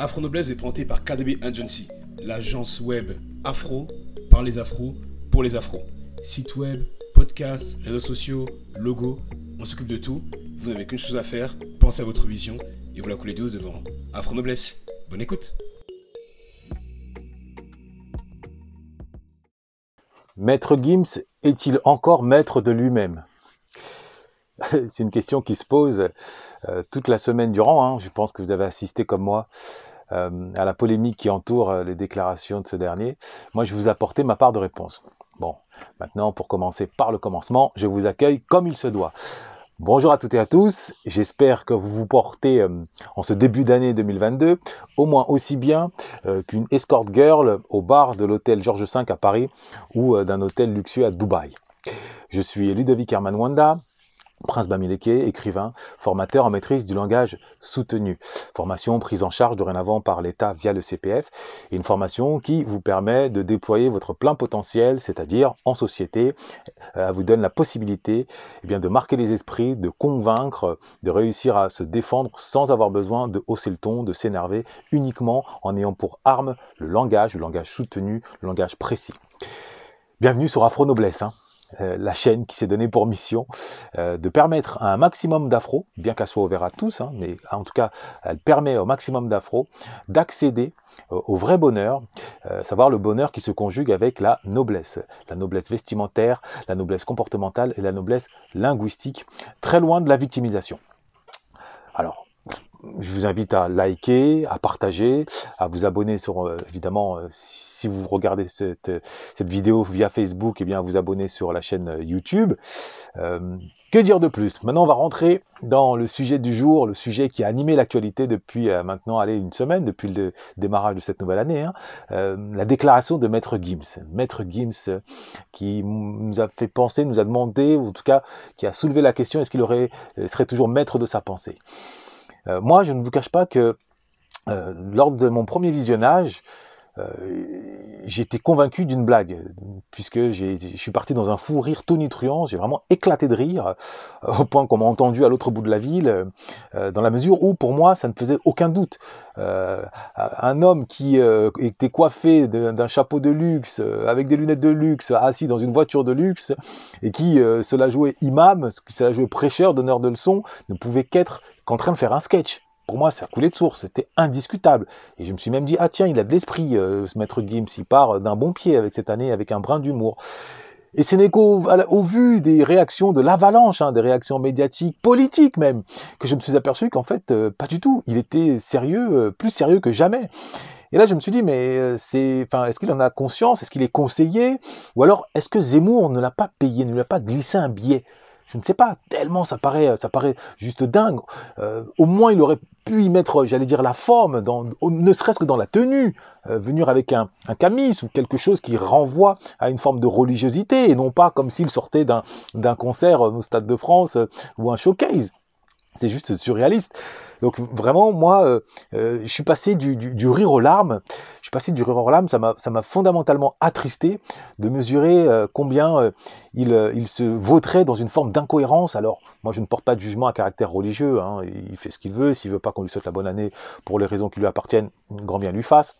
Afro Noblesse est présenté par KDB Agency, l'agence web afro par les afros pour les afros. Site web, podcast, réseaux sociaux, logo, on s'occupe de tout. Vous n'avez qu'une chose à faire, pensez à votre vision et vous la coulez douce devant Afro Noblesse. Bonne écoute. Maître Gims est-il encore maître de lui-même? C'est une question qui se pose toute la semaine durant. Hein. Je pense que vous avez assisté comme moi euh, à la polémique qui entoure euh, les déclarations de ce dernier. Moi, je vous apporter ma part de réponse. Bon, maintenant, pour commencer par le commencement, je vous accueille comme il se doit. Bonjour à toutes et à tous, j'espère que vous vous portez en ce début d'année 2022 au moins aussi bien qu'une escort girl au bar de l'hôtel Georges V à Paris ou d'un hôtel luxueux à Dubaï. Je suis Ludovic Herman Wanda, Prince Bamileke, écrivain, formateur en maîtrise du langage soutenu. Formation prise en charge dorénavant par l'État via le CPF. Une formation qui vous permet de déployer votre plein potentiel, c'est-à-dire en société. Elle vous donne la possibilité eh bien, de marquer les esprits, de convaincre, de réussir à se défendre sans avoir besoin de hausser le ton, de s'énerver, uniquement en ayant pour arme le langage, le langage soutenu, le langage précis. Bienvenue sur Afro Noblesse. Hein. Euh, la chaîne qui s'est donnée pour mission euh, de permettre à un maximum d'afro, bien qu'elle soit ouverte à tous, hein, mais en tout cas, elle permet au maximum d'afro d'accéder au vrai bonheur, euh, savoir le bonheur qui se conjugue avec la noblesse, la noblesse vestimentaire, la noblesse comportementale et la noblesse linguistique, très loin de la victimisation. Alors, je vous invite à liker, à partager, à vous abonner sur, euh, évidemment, euh, si vous regardez cette, cette, vidéo via Facebook, et eh bien, à vous abonner sur la chaîne euh, YouTube. que dire de plus? Maintenant, on va rentrer dans le sujet du jour, le sujet qui a animé l'actualité depuis maintenant, allez, une semaine, depuis le démarrage de cette nouvelle année, hein, la déclaration de Maître Gims. Maître Gims qui nous a fait penser, nous a demandé, ou en tout cas, qui a soulevé la question, est-ce qu'il aurait, serait toujours maître de sa pensée? Euh, moi, je ne vous cache pas que euh, lors de mon premier visionnage, euh, j'étais convaincu d'une blague, puisque je suis parti dans un fou rire tonitruant, j'ai vraiment éclaté de rire, au point qu'on m'a entendu à l'autre bout de la ville, dans la mesure où pour moi ça ne faisait aucun doute. un homme qui était coiffé d'un chapeau de luxe, avec des lunettes de luxe, assis dans une voiture de luxe, et qui se la jouait imam, se la jouait prêcheur, donneur de leçons, ne pouvait qu'être qu'en train de faire un sketch. Pour moi, ça coulait de source, c'était indiscutable. Et je me suis même dit, ah tiens, il a de l'esprit, euh, ce maître Gims, il part d'un bon pied avec cette année, avec un brin d'humour. Et ce n'est qu'au au vu des réactions de l'avalanche, hein, des réactions médiatiques, politiques même, que je me suis aperçu qu'en fait, euh, pas du tout. Il était sérieux, euh, plus sérieux que jamais. Et là, je me suis dit, mais c'est, enfin, est-ce qu'il en a conscience? Est-ce qu'il est conseillé? Ou alors, est-ce que Zemmour ne l'a pas payé, ne lui a pas glissé un billet? Je ne sais pas, tellement ça paraît, ça paraît juste dingue. Euh, au moins, il aurait pu y mettre, j'allais dire, la forme, dans, ne serait-ce que dans la tenue, euh, venir avec un, un, camis ou quelque chose qui renvoie à une forme de religiosité, et non pas comme s'il sortait d'un concert au Stade de France euh, ou un showcase. C'est juste surréaliste. Donc vraiment, moi, euh, euh, je suis passé du, rire aux larmes. Je suis passé du rire aux larmes. Ça m'a, fondamentalement attristé de mesurer euh, combien il, il se vautrait dans une forme d'incohérence. Alors, moi, je ne porte pas de jugement à caractère religieux. Hein. Il fait ce qu'il veut. S'il veut pas qu'on lui souhaite la bonne année pour les raisons qui lui appartiennent, grand bien lui fasse.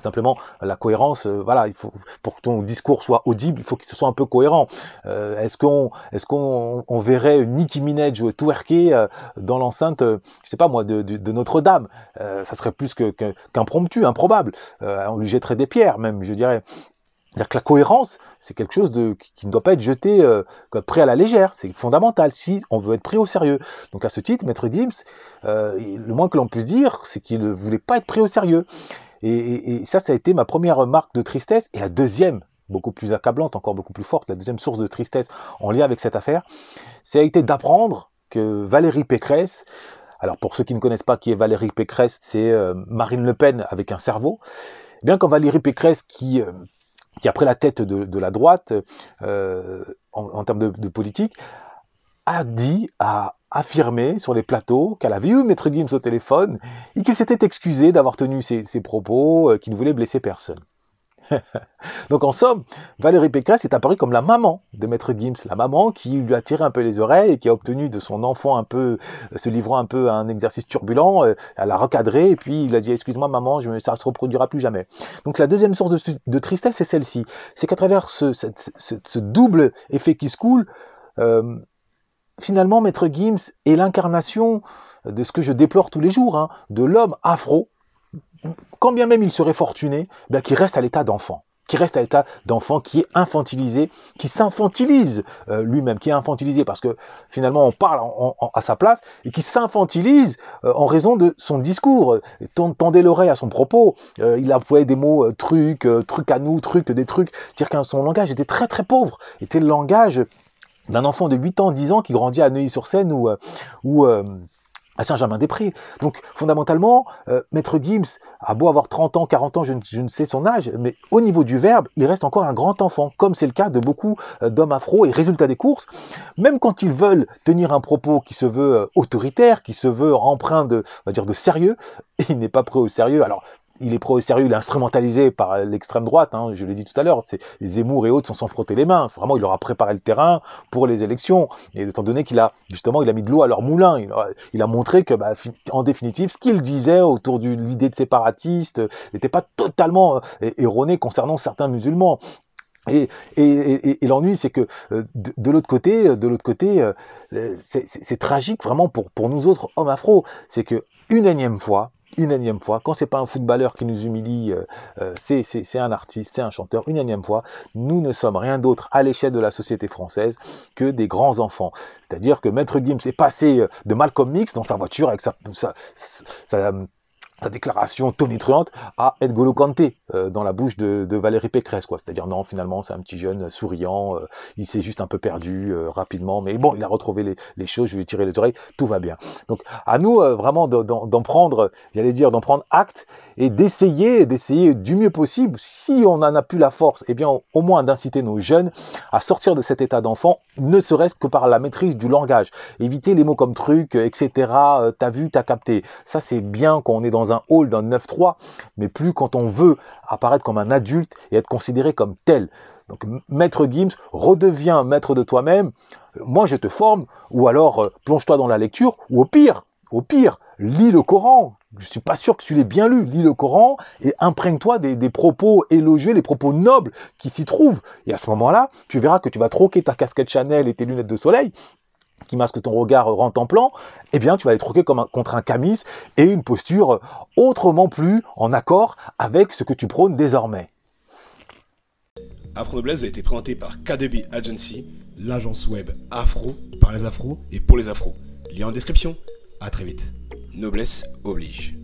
Simplement, la cohérence, euh, voilà, il faut pour que ton discours soit audible, il faut qu'il soit un peu cohérent. Euh, est-ce qu'on, est-ce qu'on on verrait Nicki Minaj twerker euh, dans l'enceinte, je sais pas moi, de, Notre-Dame? Ça serait plus que, qu'impromptu, improbable. on lui jetterait des pierres, même, je dirais. C'est-à-dire que la cohérence, c'est quelque chose qui ne doit pas être jeté euh, pris à la légère. C'est fondamental si on veut être pris au sérieux. Donc à ce titre, Maître Gims, le moins que l'on puisse dire, c'est qu'il ne voulait pas être pris au sérieux. Et, ça, ça a été ma première marque de tristesse. Et la deuxième, beaucoup plus accablante, encore beaucoup plus forte, la deuxième source de tristesse en lien avec cette affaire, ça a été d'apprendre que Valérie Pécresse, alors pour ceux qui ne connaissent pas qui est Valérie Pécresse, c'est euh, Marine Le Pen avec un cerveau. Eh bien quand Valérie Pécresse, qui, euh, qui a pris la tête de, la droite euh, en, termes de, de politique, a dit, a affirmé sur les plateaux qu'elle avait eu Maître Gims au téléphone et qu'il s'était excusé d'avoir tenu ses, propos, euh, qu'il ne voulait blesser personne. Donc en somme, Valérie Pécresse est apparue comme la maman de Maître Gims, la maman qui lui a tiré un peu les oreilles et qui a obtenu de son enfant un peu, se livrant un peu à un exercice turbulent, euh, elle a recadré et puis il a dit excuse-moi maman, ça se reproduira plus jamais. Donc la deuxième source de, tristesse c'est celle-ci, c'est qu'à travers ce, double effet qui se coule, euh, finalement Maître Gims est l'incarnation de ce que je déplore tous les jours, hein, de l'homme afro, quand bien même il serait fortuné, ben, qui reste à l'état d'enfant qui reste à l'état d'enfant, qui est infantilisé, qui s'infantilise euh, lui-même, qui est infantilisé parce que finalement on parle à sa place et qui s'infantilise euh, en raison de son discours. Tendez l'oreille à son propos. Euh, il employait des mots trucs, trucs à nous, trucs, des trucs. Dire que son langage était très très pauvre, était le langage d'un enfant de 8 ans, 10 ans qui grandit à Neuilly-sur-Seine ou, ou à Saint-Germain-des-Prés. Donc fondamentalement, euh, Maître Gims a beau avoir 30 ans, 40 ans, je ne, sais son âge, mais au niveau du verbe, il reste encore un grand enfant, comme c'est le cas de beaucoup euh, d'hommes afro. Et résultat des courses, même quand ils veulent tenir un propos qui se veut euh, autoritaire, qui se veut empreint de, on va dire, de sérieux, il n'est pas prêt au sérieux. Alors il est pro sérieux, il est instrumentalisé par l'extrême droite, hein, je l'ai dit tout à l'heure, c'est Zemmour et autres sont sans les mains. Vraiment, il leur a préparé le terrain pour les élections. Et étant donné qu'il a justement, il a mis de l'eau à leur moulin, il a, montré que, bah, en définitive, ce qu'il disait autour de l'idée de séparatiste n'était pas totalement euh, erroné concernant certains musulmans. Et, et, et, l'ennui, c'est que euh, de, l'autre côté, de l'autre côté, euh, c'est tragique vraiment pour pour nous autres hommes afro, c'est que une énième fois, une énième fois, quand c'est pas un footballeur qui nous humilie, euh, euh, c'est un artiste, c'est un chanteur, une énième fois, nous ne sommes rien d'autre à l'échelle de la société française que des grands enfants. C'est-à-dire que Maître Gims est passé euh, de Malcolm X dans sa voiture avec sa, sa, sa sa déclaration tonitruante à Edgolo Kanté euh, dans la bouche de, de Valérie Pécresse, quoi. C'est-à-dire non, finalement, c'est un petit jeune souriant, euh, il s'est juste un peu perdu euh, rapidement, mais bon, il a retrouvé les, les, choses, je vais tirer les oreilles, tout va bien. Donc, à nous vraiment d'en prendre, j'allais dire, d'en prendre acte et d'essayer, d'essayer du mieux possible, si on n'en a plus la force, eh bien, au moins d'inciter nos jeunes à sortir de cet état d'enfant, ne serait-ce que par la maîtrise du langage. Éviter les mots comme truc, etc. T'as vu, t'as capté. Ça, c'est bien quand on est dans un hall d'un 9-3, mais plus quand on veut apparaître comme un adulte et être considéré comme tel. Donc maître Gims, redeviens maître de toi-même, moi je te forme, ou alors euh, plonge-toi dans la lecture, ou au pire, au pire, lis le Coran. Je suis pas sûr que tu l'aies bien lu. Lis le Coran et imprègne-toi des, des, propos élogieux, les propos nobles qui s'y trouvent. Et à ce moment-là, tu verras que tu vas troquer ta casquette Chanel et tes lunettes de soleil qui masque ton regard rentre en plan, eh bien tu vas les troquer comme contre un camis et une posture autrement plus en accord avec ce que tu prônes désormais. Afro Noblesse a été présenté par KDB Agency, l'agence web afro par les afros et pour les afros. Lien en description. À très vite. Noblesse oblige.